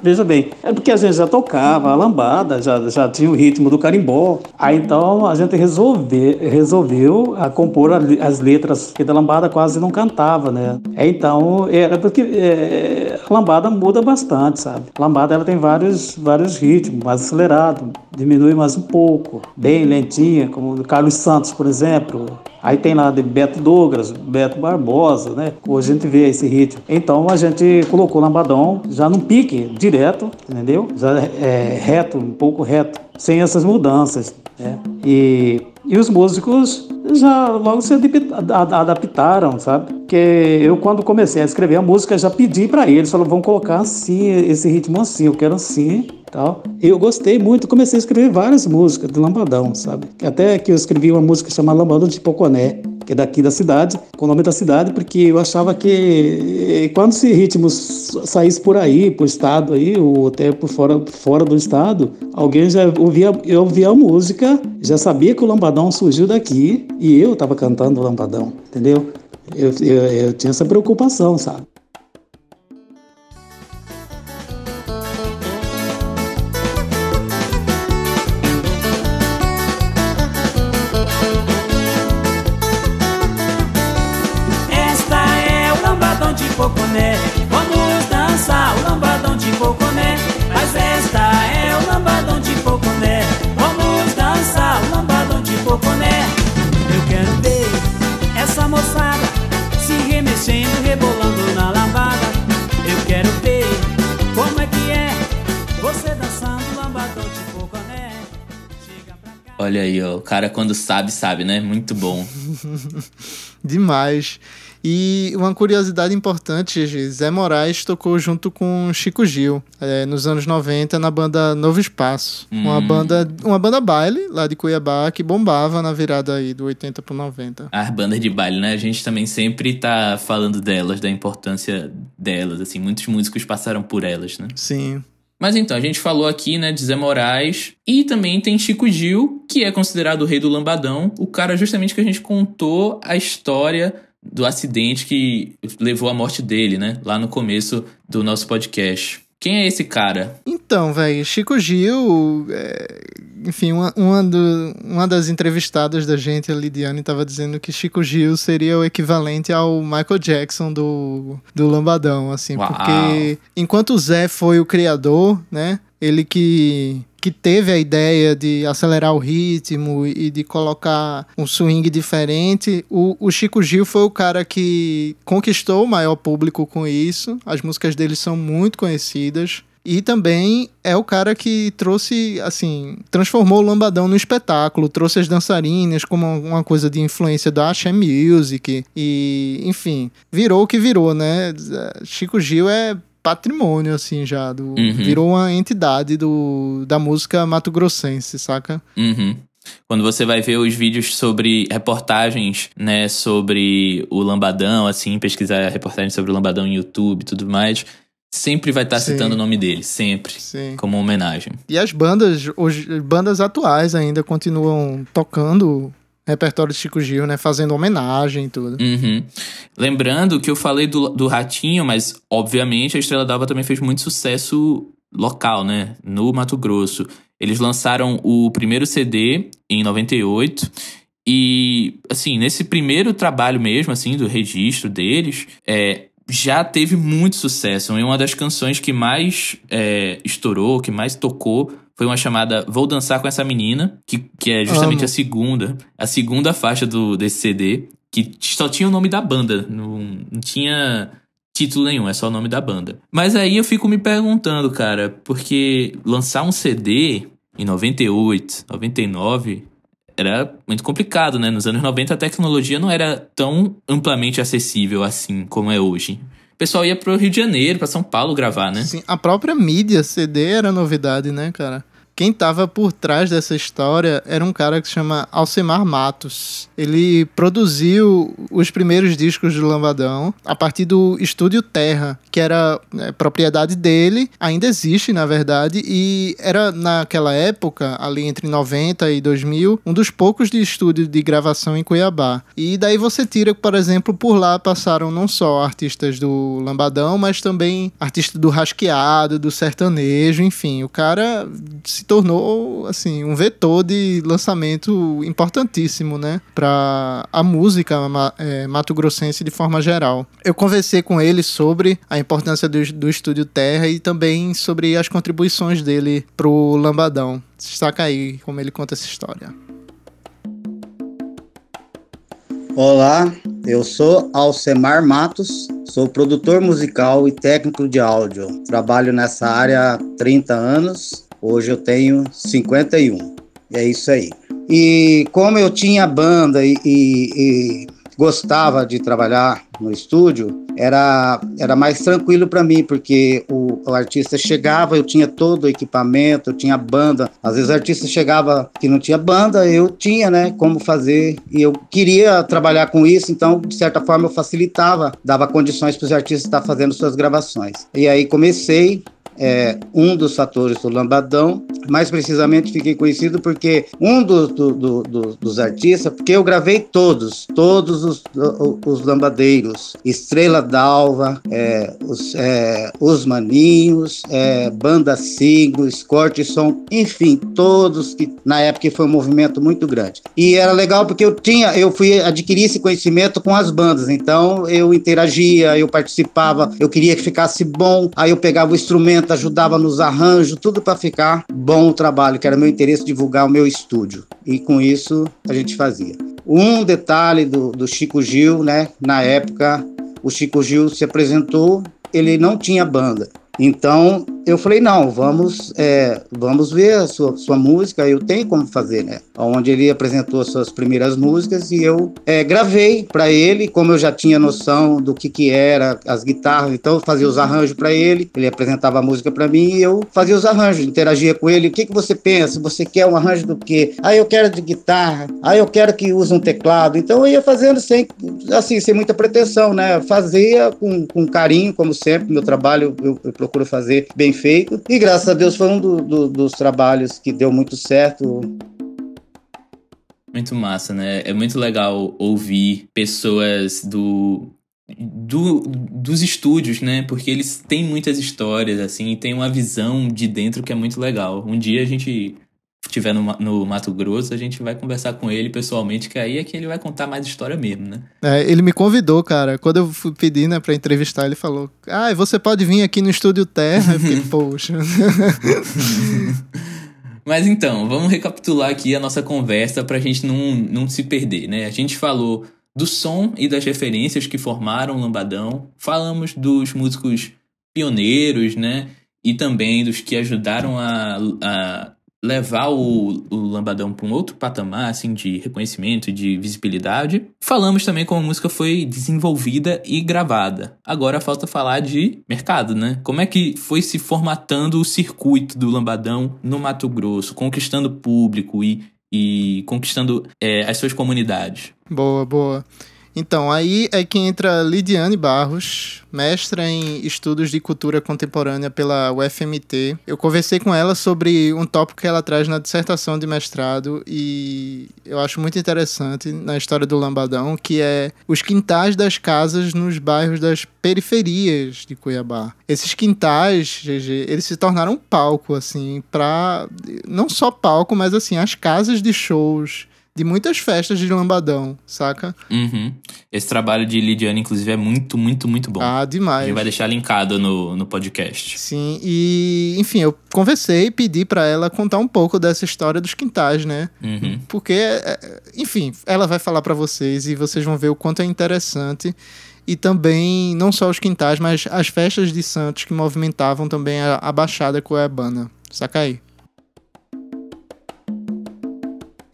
Veja bem, é porque a gente já tocava a lambada, já, já tinha o ritmo do carimbó. Aí então a gente resolve, resolveu a compor as letras, que da lambada quase não cantava, né? Então era porque é, a lambada muda bastante, sabe? A lambada ela tem vários, vários ritmos, mais acelerado, diminui mais um pouco, bem lentinha, como o Carlos Santos, por exemplo. Aí tem lá de Beto Douglas, Beto Barbosa, né? Hoje a gente vê esse ritmo. Então a gente colocou lambadão já num pique direto, entendeu? Já é reto, um pouco reto, sem essas mudanças, né? E, e os músicos já logo se adaptaram, sabe? Porque eu quando comecei a escrever a música já pedi para eles, falaram, vamos colocar assim, esse ritmo assim, eu quero assim, tal. Eu gostei muito, comecei a escrever várias músicas de Lambadão, sabe? Até que eu escrevi uma música chamada Lambadão de Poconé, que é daqui da cidade, com o nome da cidade, porque eu achava que eh, quando esse ritmo saísse por aí, pro estado aí, ou até por fora, fora do estado, alguém já ouvia, eu ouvia a música, já sabia que o Lambadão surgiu daqui e eu estava cantando o Lambadão, entendeu? Eu, eu, eu tinha essa preocupação, sabe? Cara quando sabe, sabe, né? Muito bom. Demais. E uma curiosidade importante, Zé Moraes tocou junto com Chico Gil é, nos anos 90 na banda Novo Espaço. Uma, Hum. banda, uma banda baile lá de Cuiabá que bombava na virada aí do 80 pro 90. As bandas de baile, né? A gente também sempre tá falando delas, da importância delas, assim. Muitos músicos passaram por elas, né? Sim. Mas então, a gente falou aqui, né, de Zé Moraes. E também tem Chico Gil, que é considerado o rei do lambadão. O cara justamente que a gente contou a história do acidente que levou à morte dele, né? Lá no começo do nosso podcast. Quem é esse cara? Então, velho, Chico Gil, é, enfim, uma, uma, do- uma das entrevistadas da gente, a Lidiane, estava dizendo que Chico Gil seria o equivalente ao Michael Jackson do, do Lambadão, assim, Uau. porque enquanto o Zé foi o criador, né, ele que, que teve a ideia de acelerar o ritmo e de colocar um swing diferente, o, o Chico Gil foi o cara que conquistou o maior público com isso, as músicas dele são muito conhecidas, e também é o cara que trouxe, assim, transformou o lambadão no espetáculo, trouxe as dançarinas como uma coisa de influência da Axé Music e, enfim, virou o que virou, né? Chico Gil é patrimônio, assim, já, do, Uhum. virou uma entidade do, da música mato-grossense, saca? Uhum. Quando você vai ver os vídeos sobre reportagens, né, sobre o Lambadão, assim, pesquisar reportagens sobre o Lambadão no YouTube e tudo mais, sempre vai estar Sim. citando o nome dele, sempre, Sim. como homenagem. E as bandas, hoje, bandas atuais ainda continuam tocando repertório de Chico Gil, né? Fazendo homenagem e tudo. Uhum. Lembrando que eu falei do, do Ratinho, mas obviamente a Estrela d'Alva também fez muito sucesso local, né? No Mato Grosso. Eles lançaram o primeiro CD em 98. E, assim, nesse primeiro trabalho mesmo, assim, do registro deles, é, já teve muito sucesso. E uma das canções que mais é, estourou, que mais tocou, foi uma chamada Vou Dançar com Essa Menina, que, que é justamente Amo. a segunda, a segunda faixa do, desse CD, que só tinha o nome da banda, não, não tinha título nenhum, é só o nome da banda. Mas aí eu fico me perguntando, cara, porque lançar um CD em 98, 99 era muito complicado, né? Nos anos 90 a tecnologia não era tão amplamente acessível assim como é hoje. Pessoal ia pro Rio de Janeiro, pra São Paulo gravar, né? Sim, a própria mídia CD era novidade, né, cara? Quem tava por trás dessa história era um cara que se chama Alcemar Matos. Ele produziu os primeiros discos do Lambadão a partir do Estúdio Terra, que era né, propriedade dele, ainda existe, na verdade, e era naquela época, ali entre 90 e 2000, um dos poucos de estúdio de gravação em Cuiabá. E daí você tira, por exemplo, por lá passaram não só artistas do Lambadão, mas também artistas do rasqueado, do sertanejo, enfim, o cara se tornou assim um vetor de lançamento importantíssimo, né, para a música é, mato-grossense de forma geral. Eu conversei com ele sobre a importância do, do estúdio Terra e também sobre as contribuições dele pro Lambadão. Destaca aí como ele conta essa história. Olá, eu sou Alcemar Matos, sou produtor musical e técnico de áudio. Trabalho nessa área há 30 anos, hoje eu tenho 51. E é isso aí. E como eu tinha banda e, e- e gostava de trabalhar no estúdio, era, era mais tranquilo para mim, porque o, o artista chegava, eu tinha todo o equipamento, eu tinha banda. Às vezes o artista chegava que não tinha banda, eu tinha, né, como fazer. E eu queria trabalhar com isso, então, de certa forma, eu facilitava, dava condições para os artistas estar fazendo suas gravações. E aí comecei é um dos fatores do lambadão. Mais precisamente, fiquei conhecido porque um do- do- do- do- dos artistas, porque eu gravei todos, todos os, os lambadeiros, Estrela d'Alva, é, os, é, os Maninhos, é, Banda Signo, Escorte Som, enfim, todos que na época foi um movimento muito grande. E era legal porque eu tinha, eu fui adquirir esse conhecimento com as bandas, então eu interagia, eu participava, eu queria que ficasse bom, aí eu pegava o instrumento, ajudava nos arranjos, tudo para ficar bom o trabalho, que era meu interesse divulgar o meu estúdio. E com isso a gente fazia. Um detalhe do, do Chico Gil, né? Na época, o Chico Gil se apresentou, ele não tinha banda. Então, eu falei, não, vamos, é, vamos ver a sua, sua música, eu tenho como fazer, né? Onde ele apresentou as suas primeiras músicas e eu é, gravei para ele, como eu já tinha noção do que que era as guitarras, então eu fazia os arranjos para ele, ele apresentava a música para mim e eu fazia os arranjos, interagia com ele, o que que você pensa, você quer um arranjo do quê? Ah, eu quero de guitarra, ah, eu quero que use um teclado, então eu ia fazendo sem, assim, sem muita pretensão, né? Fazia com, com carinho, como sempre, meu trabalho eu, eu procuro fazer bem feito. E graças a Deus foi um do, do, dos trabalhos que deu muito certo. Muito massa, né? É muito legal ouvir pessoas do, do, dos estúdios, né? Porque eles têm muitas histórias, assim, e tem uma visão de dentro que é muito legal. Um dia a gente estiver no, no Mato Grosso, a gente vai conversar com ele pessoalmente, que aí é que ele vai contar mais história mesmo, né? É, ele me convidou, cara. Quando eu fui pedir, né, pra entrevistar, ele falou: Ah, você pode vir aqui no Estúdio Terra? Eu fiquei, poxa. Mas então, vamos recapitular aqui a nossa conversa pra gente não, não se perder, né? A gente falou do som e das referências que formaram o Lambadão, falamos dos músicos pioneiros, né? E também dos que ajudaram a, a levar o, o Lambadão para um outro patamar, assim, de reconhecimento de visibilidade. Falamos também como a música foi desenvolvida e gravada. Agora falta falar de mercado, né? Como é que foi se formatando o circuito do Lambadão no Mato Grosso, conquistando público e, e conquistando é, as suas comunidades? Boa, boa. Então, aí é que entra Lidiane Barros, mestra em estudos de cultura contemporânea pela UFMT. Eu conversei com ela sobre um tópico que ela traz na dissertação de mestrado e eu acho muito interessante na história do Lambadão, que é os quintais das casas nos bairros das periferias de Cuiabá. Esses quintais, GG, eles se tornaram um palco, assim, para não só palco, mas assim, as casas de shows de muitas festas de lambadão, saca? Uhum. Esse trabalho de Lidiane, inclusive, é muito, muito, muito bom. Ah, demais. A gente vai deixar linkado no, no podcast. Sim, e enfim, eu conversei e pedi para ela contar um pouco dessa história dos quintais, né? Uhum. Porque, é, enfim, ela vai falar para vocês e vocês vão ver o quanto é interessante e também não só os quintais, mas as festas de Santos que movimentavam também a, a Baixada Cuiabana. Saca aí.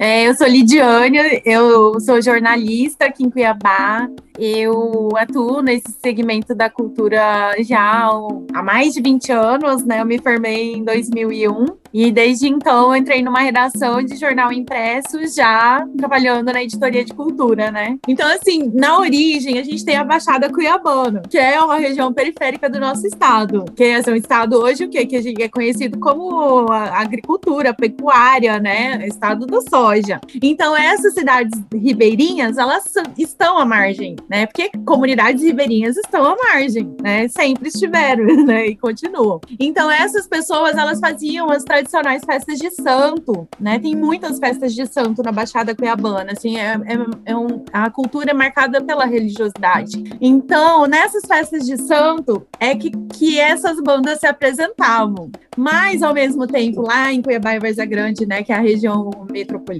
É, eu sou Lidiane, eu sou jornalista aqui em Cuiabá. Eu atuo nesse segmento da cultura já há mais de 20 anos, né? Eu me formei em 2001 e desde então entrei numa redação de jornal impresso já trabalhando na editoria de cultura, né? Então, assim, na origem, a gente tem a Baixada Cuiabana, que é uma região periférica do nosso estado, que é um estado hoje o quê? que a gente é conhecido como agricultura, pecuária, né? Estado da soja. Então, essas cidades ribeirinhas, elas estão à margem né? Porque comunidades ribeirinhas estão à margem, né? Sempre estiveram, né? E continuam. Então essas pessoas elas faziam as tradicionais festas de santo, né? Tem muitas festas de santo na Baixada Cuiabana, assim, é, é, é um, a cultura é marcada pela religiosidade. Então nessas festas de santo é que, que essas bandas se apresentavam. Mas ao mesmo tempo lá em Cuiabá e Várzea Grande, né? Que é a região metropolitana,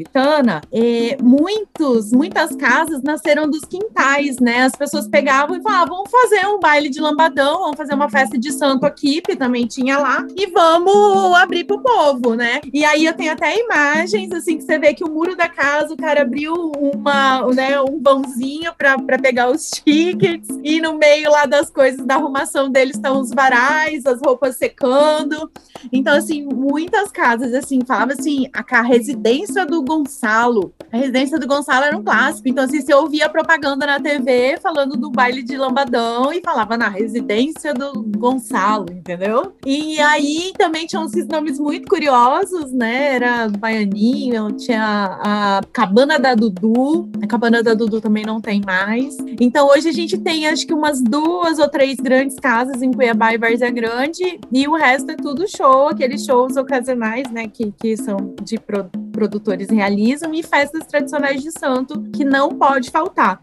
é, muitos, muitas casas nasceram dos quintais né? As pessoas pegavam e falavam, vamos fazer um baile de lambadão, vamos fazer uma festa de santo aqui, que também tinha lá, e vamos abrir pro povo, né? E aí eu tenho até imagens, assim, que você vê que o muro da casa, o cara abriu uma, né, um vãozinho para pegar os tickets, e no meio lá das coisas da arrumação deles estão os varais, as roupas secando. Então, assim, muitas casas, assim, falava assim, a, a residência do Gonçalo. A residência do Gonçalo era um clássico. Então, assim, você ouvia propaganda na TV falando do baile de lambadão e falava na residência do Gonçalo, entendeu? E aí também tinham esses nomes muito curiosos, né? Era Baianinho, tinha a Cabana da Dudu, a Cabana da Dudu também não tem mais. Então hoje a gente tem acho que umas duas ou três grandes casas em Cuiabá e Várzea Grande e o resto é tudo show, aqueles shows ocasionais, né, que, que são de pro, produtores realizam e festas tradicionais de santo que não pode faltar.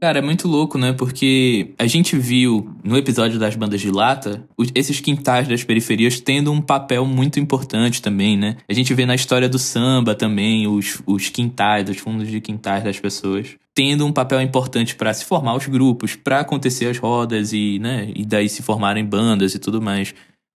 Cara, é muito louco, né? Porque a gente viu no episódio das bandas de lata esses quintais das periferias tendo um papel muito importante também, né? A gente vê na história do samba também os, os quintais, os fundos de quintais das pessoas tendo um papel importante pra se formar os grupos, pra acontecer as rodas e, né, e daí se formarem bandas e tudo mais.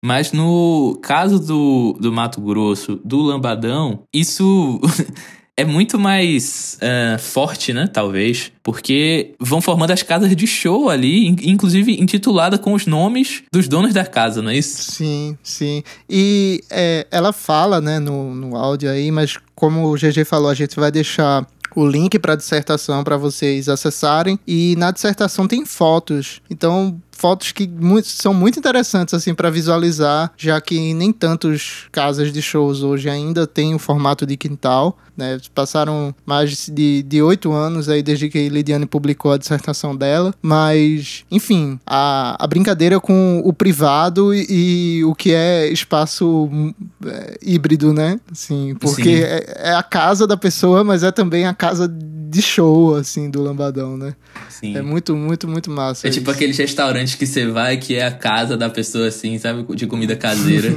Mas no caso do, do Mato Grosso, do Lambadão, isso é muito mais eh, forte, né? Talvez. Porque vão formando as casas de show ali, in- inclusive intitulada com os nomes dos donos da casa, não é isso? Sim, sim. E é, ela fala, né, no, no áudio aí, mas como o GG falou, a gente vai deixar o link para a dissertação para vocês acessarem. E na dissertação tem fotos. Então, fotos que muito- são muito interessantes assim para visualizar, já que nem tantos casas de shows hoje ainda têm o formato de quintal. Né? Passaram mais de de oito anos aí desde que Lidiane publicou a dissertação dela, mas enfim, a, a brincadeira com o privado e, e o que é espaço hum, é, híbrido, né? Assim, porque Sim. é, é a casa da pessoa, mas é também a casa de show, assim, do Lambadão, né? Sim. É muito, muito, muito massa. É tipo isso. aqueles restaurantes que você vai que é a casa da pessoa assim, sabe? De comida caseira.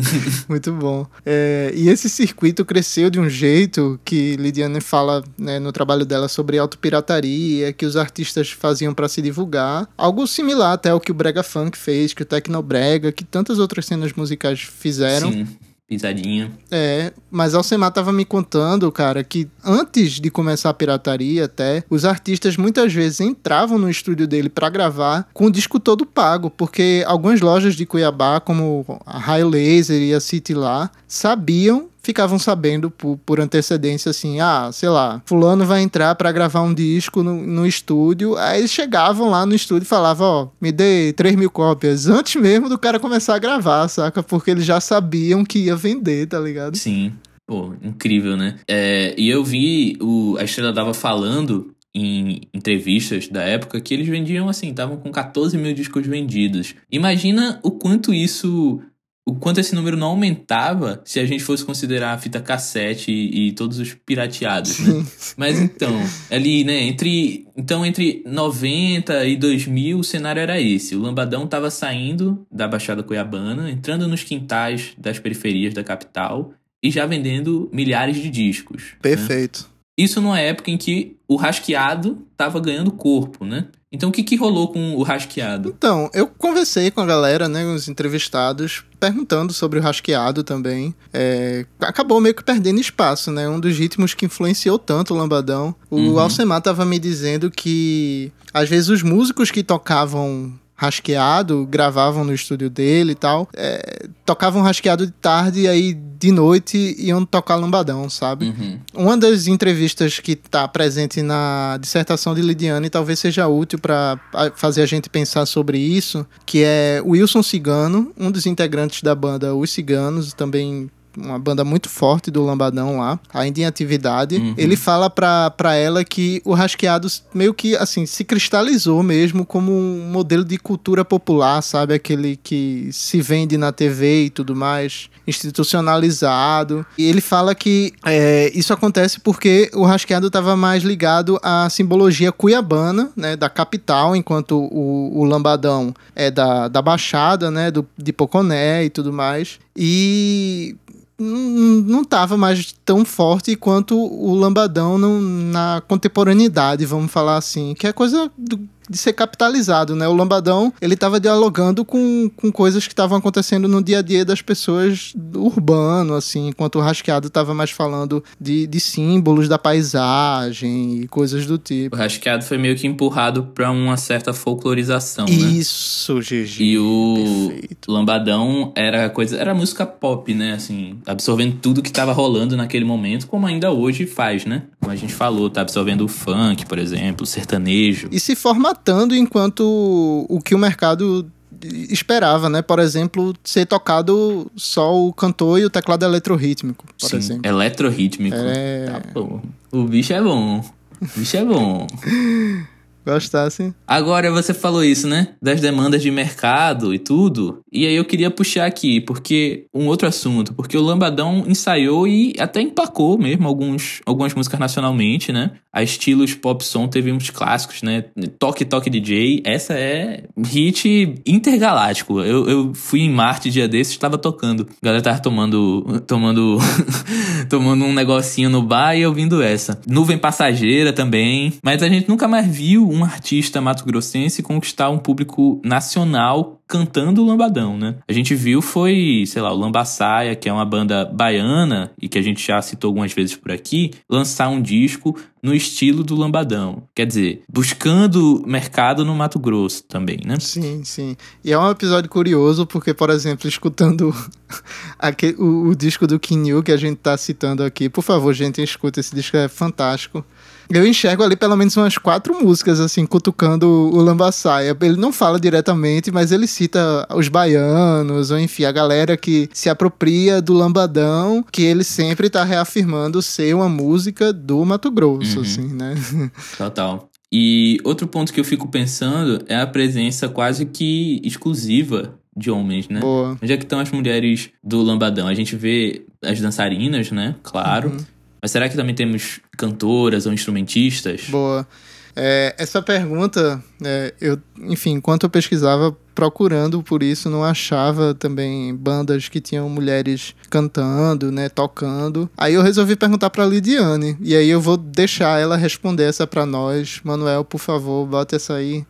Muito bom. É, e esse circuito cresceu de um jeito que Lidiane fala né, no trabalho dela sobre autopirataria, que os artistas faziam para se divulgar. Algo similar até ao que o Brega Funk fez, que o Tecnobrega, que tantas outras cenas musicais fizeram. Sim, pisadinha. É, mas Alcemar tava me contando, cara, que antes de começar a pirataria até, os artistas muitas vezes entravam no estúdio dele pra gravar com o disco todo pago, porque algumas lojas de Cuiabá, como a High Laser e a City lá, sabiam ficavam sabendo por, por antecedência assim, ah, sei lá, fulano vai entrar pra gravar um disco no, no estúdio, aí eles chegavam lá no estúdio e falavam, ó, me dê 3 mil cópias, antes mesmo do cara começar a gravar, saca? Porque eles já sabiam que ia vender, tá ligado? Sim. Pô, incrível, né? É, e eu vi o, a Estrela Dava falando em entrevistas da época que eles vendiam assim, estavam com 14 mil discos vendidos. Imagina o quanto isso. O quanto esse número não aumentava se a gente fosse considerar a fita cassete e, e todos os pirateados, né? Mas então, ali, né, entre. Então, entre 90 e 2000, o cenário era esse. O Lambadão tava saindo da Baixada Cuiabana, entrando nos quintais das periferias da capital e já vendendo milhares de discos. né? Perfeito. Isso numa época em que o rasqueado tava ganhando corpo, né? Então o que, que rolou com o rasqueado? Então, eu conversei com a galera, né, os entrevistados, perguntando sobre o rasqueado também. É, acabou meio que perdendo espaço, né? Um dos ritmos que influenciou tanto o Lambadão. O Uhum. Alcemar tava me dizendo que, às vezes, os músicos que tocavam rasqueado, gravavam no estúdio dele e tal, é, tocavam rasqueado de tarde e aí de noite iam tocar lambadão, sabe? Uhum. Uma das entrevistas que está presente na dissertação de Lidiane talvez seja útil para fazer a gente pensar sobre isso, que é Wilson Cigano, um dos integrantes da banda Os Ciganos, também uma banda muito forte do Lambadão lá, ainda em atividade. Uhum. Ele fala pra, pra ela que o rasqueado meio que, assim, se cristalizou mesmo como um modelo de cultura popular, sabe? Aquele que se vende na TV e tudo mais, institucionalizado. E ele fala que é, isso acontece porque o rasqueado estava mais ligado à simbologia cuiabana, né? Da capital, enquanto o, o Lambadão é da, da Baixada, né? Do, de Poconé e tudo mais. E não não tava mais tão forte quanto o lambadão no- na contemporaneidade, vamos falar assim, que é coisa do- de ser capitalizado, né? O lambadão, ele tava dialogando com, com coisas que estavam acontecendo no dia a dia das pessoas do urbano, assim, enquanto o rasqueado tava mais falando de, de símbolos da paisagem e coisas do O tipo. rasqueado foi meio que empurrado pra uma certa folclorização, né? Isso, GG. E o Perfeito. Lambadão era coisa, era música pop, né? Assim, absorvendo tudo que tava rolando naquele momento, como ainda hoje faz, né? Como a gente falou, tá absorvendo o funk, por exemplo, o sertanejo. e se formatando enquanto o que o mercado esperava, né? Por exemplo, ser tocado só o cantor e o teclado eletrorrítmico, por Sim, exemplo. eletrorrítmico. É. Tá bom. O bicho é bom. O bicho é bom. Gostasse. Agora você falou isso, né? Das demandas de mercado e tudo. E aí eu queria puxar aqui, porque um outro assunto, porque o Lambadão ensaiou e até empacou mesmo alguns, algumas músicas nacionalmente, né? A estilos pop som teve uns clássicos, né? Toque Toque DJ, essa é hit intergaláctico. Eu, eu fui em Marte dia desses, estava tocando. A galera tava tomando tomando tomando um negocinho no bar e ouvindo essa. Nuvem Passageira também, mas a gente nunca mais viu um artista mato-grossense conquistar um público nacional cantando o lambadão, né? A gente viu foi, sei lá, o Lambaçaia, que é uma banda baiana e que a gente já citou algumas vezes por aqui, lançar um disco no estilo do lambadão. Quer dizer, buscando mercado no Mato Grosso também, né? Sim, sim. E é um episódio curioso porque, por exemplo, escutando o, o, disco do Kinyu que a gente tá citando aqui, por favor, gente, escuta, esse disco é fantástico eu enxergo ali pelo menos umas quatro músicas, assim, cutucando o Lambaçaia. Ele não fala diretamente, mas ele cita os baianos, ou enfim, a galera que se apropria do lambadão, que ele sempre tá reafirmando ser uma música do Mato Grosso, uhum. assim, né? Total. E outro ponto que eu fico pensando é a presença quase que exclusiva de homens, né? Boa. Onde é que estão as mulheres do lambadão? A gente vê as dançarinas, né? Claro. Uhum. Mas será que também temos cantoras ou instrumentistas? Boa. É, essa pergunta, é, eu, enfim, enquanto eu pesquisava procurando por isso, não achava também bandas que tinham mulheres cantando, né, tocando. Aí eu resolvi perguntar para Lidiane, e aí eu vou deixar ela responder essa para nós. Manuel, por favor, bota essa aí.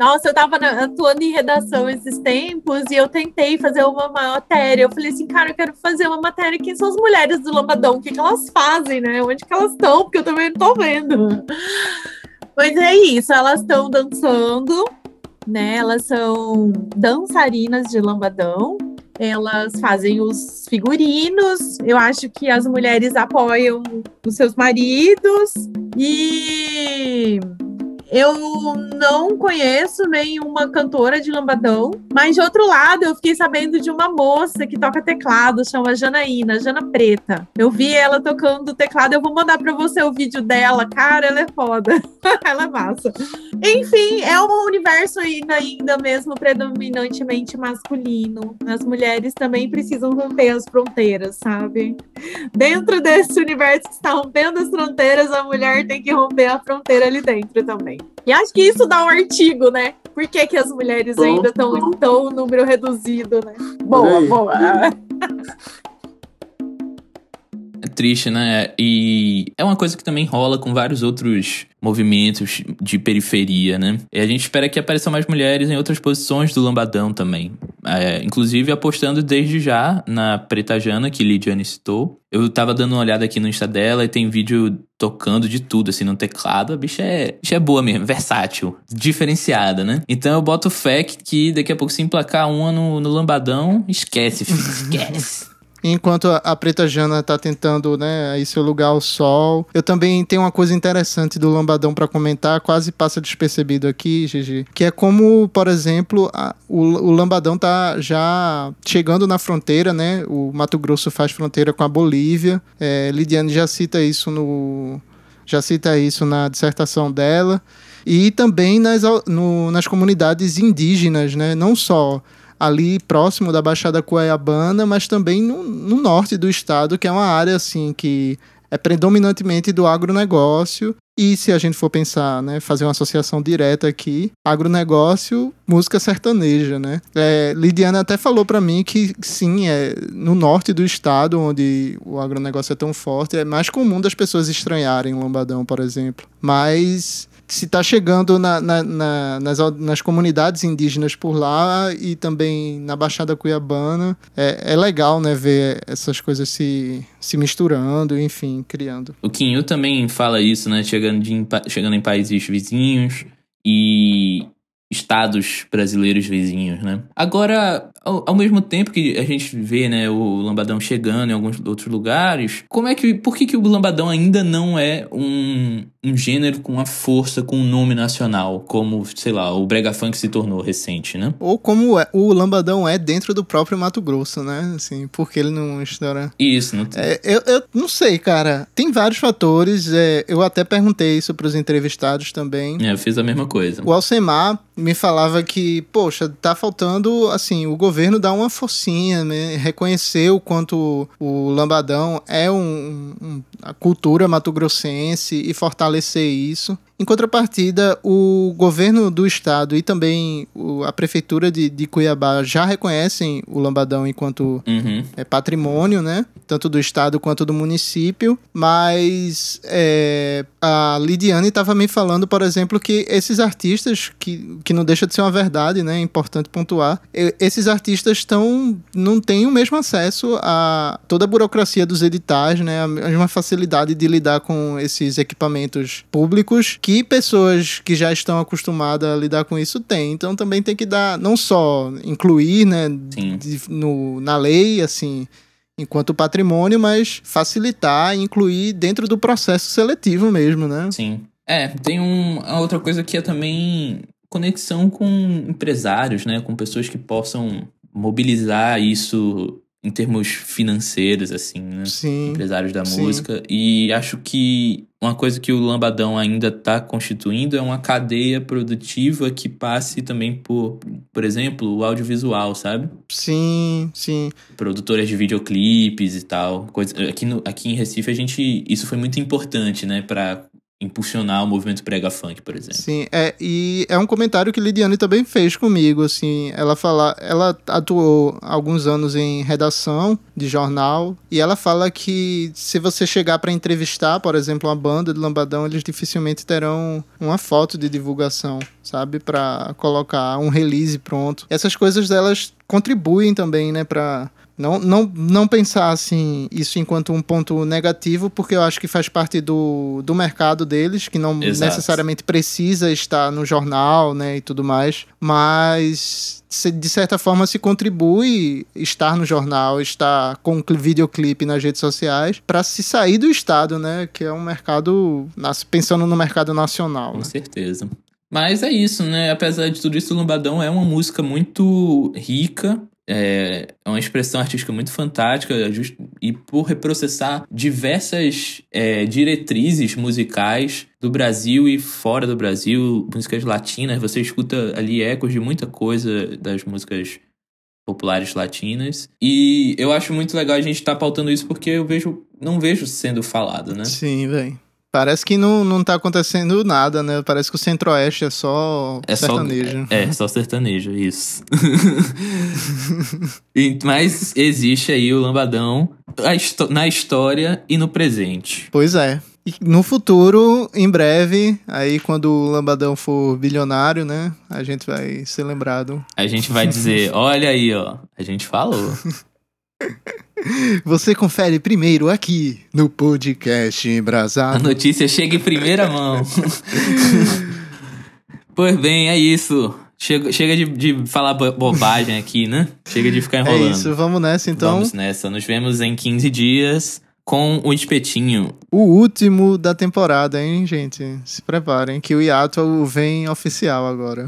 Nossa, eu tava atuando em redação esses tempos e eu tentei fazer uma matéria. Eu falei assim, cara, eu quero fazer uma matéria. Quem são as mulheres do Lambadão? O que, que elas fazem, né? Onde que elas estão? Porque eu também não tô vendo. Mas é isso, elas estão dançando, né? Elas são dançarinas de Lambadão. Elas fazem os figurinos. Eu acho que as mulheres apoiam os seus maridos. E eu não conheço nenhuma cantora de lambadão, mas de outro lado, eu fiquei sabendo de uma moça que toca teclado, chama Janaína, Jana Preta. Eu vi ela tocando teclado, eu vou mandar para você o vídeo dela. Cara, ela é foda. ela é massa. Enfim, é um universo ainda, ainda mesmo predominantemente masculino. As mulheres também precisam romper as fronteiras, sabe? Dentro desse universo que está rompendo as fronteiras, a mulher tem que romper a fronteira ali dentro também. E acho que isso dá um artigo, né? Por que, que as mulheres ainda estão em tão número reduzido, né? Boa, boa. É triste, né? E é uma coisa que também rola com vários outros movimentos de periferia, né? E a gente espera que apareçam mais mulheres em outras posições do Lambadão também. É, inclusive apostando desde já na Preta Jana, que Lidiane citou. Eu tava dando uma olhada aqui no Insta dela e tem vídeo tocando de tudo, assim, no teclado. A bicha é, bicha é boa mesmo, versátil, diferenciada, né? Então eu boto fé que daqui a pouco se emplacar uma no, no Lambadão, esquece, filho, esquece. Enquanto a Preta Jana tá tentando, né, aí seu lugar ao sol. Eu também tenho uma coisa interessante do Lambadão para comentar, quase passa despercebido aqui, Gigi, que é como, por exemplo, a, o, o Lambadão tá já chegando na fronteira, né? O Mato Grosso faz fronteira com a Bolívia. É, Lidiane já cita isso no já cita isso na dissertação dela e também nas, no, nas comunidades indígenas, né? Não só ali próximo da Baixada Cuiabana, mas também no, no norte do estado, que é uma área assim que é predominantemente do agronegócio. E se a gente for pensar, né, fazer uma associação direta aqui, agronegócio, música sertaneja, né? É, Lidiana até falou para mim que sim, é no norte do estado, onde o agronegócio é tão forte, é mais comum das pessoas estranharem o lambadão, por exemplo. Mas se está chegando na, na, na, nas, nas comunidades indígenas por lá e também na Baixada Cuiabana. É, é legal, né, ver essas coisas se, se misturando, enfim, criando. O Quinho também fala isso, né, chegando, de, chegando em países vizinhos e estados brasileiros vizinhos, né? Agora, ao, ao, mesmo tempo que a gente vê, né, o lambadão chegando em alguns outros lugares, como é que, por que, que o lambadão ainda não é um, um gênero com a força, com um nome nacional, como, sei lá, o brega funk se tornou recente, né? Ou como é, o lambadão é dentro do próprio Mato Grosso, né? Assim, porque ele não estoura. Isso, não é, eu, eu não sei, cara. Tem vários fatores. É, eu até perguntei isso para os entrevistados também. É, eu fiz a mesma coisa. O Alcemar me falava que, poxa, tá faltando, assim, o governo dar uma forcinha, né? reconhecer o quanto o lambadão é um, um, a cultura mato-grossense e fortalecer isso. Em contrapartida, o governo do estado e também a prefeitura de, de Cuiabá já reconhecem o Lambadão enquanto uhum. é, patrimônio, né? Tanto do estado quanto do município. Mas é, a Lidiane estava me falando, por exemplo, que esses artistas, que, que não deixa de ser uma verdade, né? É importante pontuar, esses artistas estão não têm o mesmo acesso a toda a burocracia dos editais, né? A mesma facilidade de lidar com esses equipamentos públicos que que pessoas que já estão acostumadas a lidar com isso têm. Então também tem que dar, não só incluir, né, de, no, na lei, assim, enquanto patrimônio, mas facilitar e incluir dentro do processo seletivo mesmo, né? Sim. É, tem um, a outra coisa que é também conexão com empresários, né, com pessoas que possam mobilizar isso em termos financeiros, assim, né? Sim. Empresários da sim. música. E acho que uma coisa que o Lambadão ainda está constituindo é uma cadeia produtiva que passe também por, por exemplo, o audiovisual, sabe? Sim, sim. Produtoras de videoclipes e tal. Coisa, aqui, no, aqui em Recife a gente. Isso foi muito importante, né? Pra impulsionar o movimento prega funk, por exemplo. Sim, é, e é um comentário que Lidiane também fez comigo, assim, ela fala, ela atuou alguns anos em redação de jornal e ela fala que se você chegar para entrevistar, por exemplo, uma banda de lambadão, eles dificilmente terão uma foto de divulgação, sabe, para colocar um release pronto. Essas coisas delas contribuem também, né, para não, não, não pensar assim, isso enquanto um ponto negativo, porque eu acho que faz parte do, do mercado deles, que não Exato. necessariamente precisa estar no jornal né, e tudo mais, mas de certa forma se contribui estar no jornal, estar com videoclipe nas redes sociais, para se sair do estado, né? Que é um mercado, pensando no mercado nacional. Com né? certeza. Mas é isso, né? Apesar de tudo isso, o Lombadão é uma música muito rica, é, é uma expressão artística muito fantástica e por reprocessar diversas é, diretrizes musicais do Brasil e fora do Brasil, músicas latinas, você escuta ali ecos de muita coisa das músicas populares latinas. E eu acho muito legal a gente estar tá pautando isso porque eu vejo, não vejo sendo falado, né? Sim, velho. Parece que não, não tá acontecendo nada, né? Parece que o centro-oeste é só é sertanejo. Só, é, é, só sertanejo, isso. Mas existe aí o lambadão na história e no presente. Pois é. E no futuro, em breve, aí quando o Lambadão for bilionário, né? A gente vai ser lembrado. A gente vai dizer, olha aí, ó. A gente falou. Você confere primeiro aqui no podcast Embrasado. A notícia chega em primeira mão. pois bem, é isso. Chega, chega de, de falar bobagem aqui, né? Chega de ficar é enrolando. É isso, vamos nessa então. Vamos nessa. Nos vemos em 15 dias com o espetinho. O último da temporada, hein, gente? Se preparem que o hiato vem oficial agora.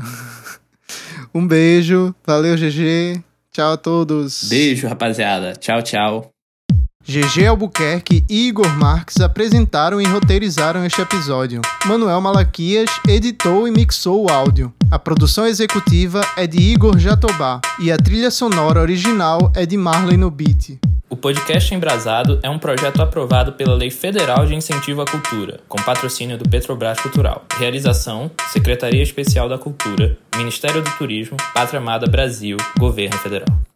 um beijo, valeu, GG. Tchau a todos. Beijo, rapaziada. Tchau, tchau. GG Albuquerque e Igor Marques apresentaram e roteirizaram este episódio. Manuel Malaquias editou e mixou o áudio. A produção executiva é de Igor Jatobá e a trilha sonora original é de Marley no Beat. O podcast Embrasado é um projeto aprovado pela Lei Federal de Incentivo à Cultura, com patrocínio do Petrobras Cultural. Realização: Secretaria Especial da Cultura, Ministério do Turismo, Pátria Amada Brasil, Governo Federal.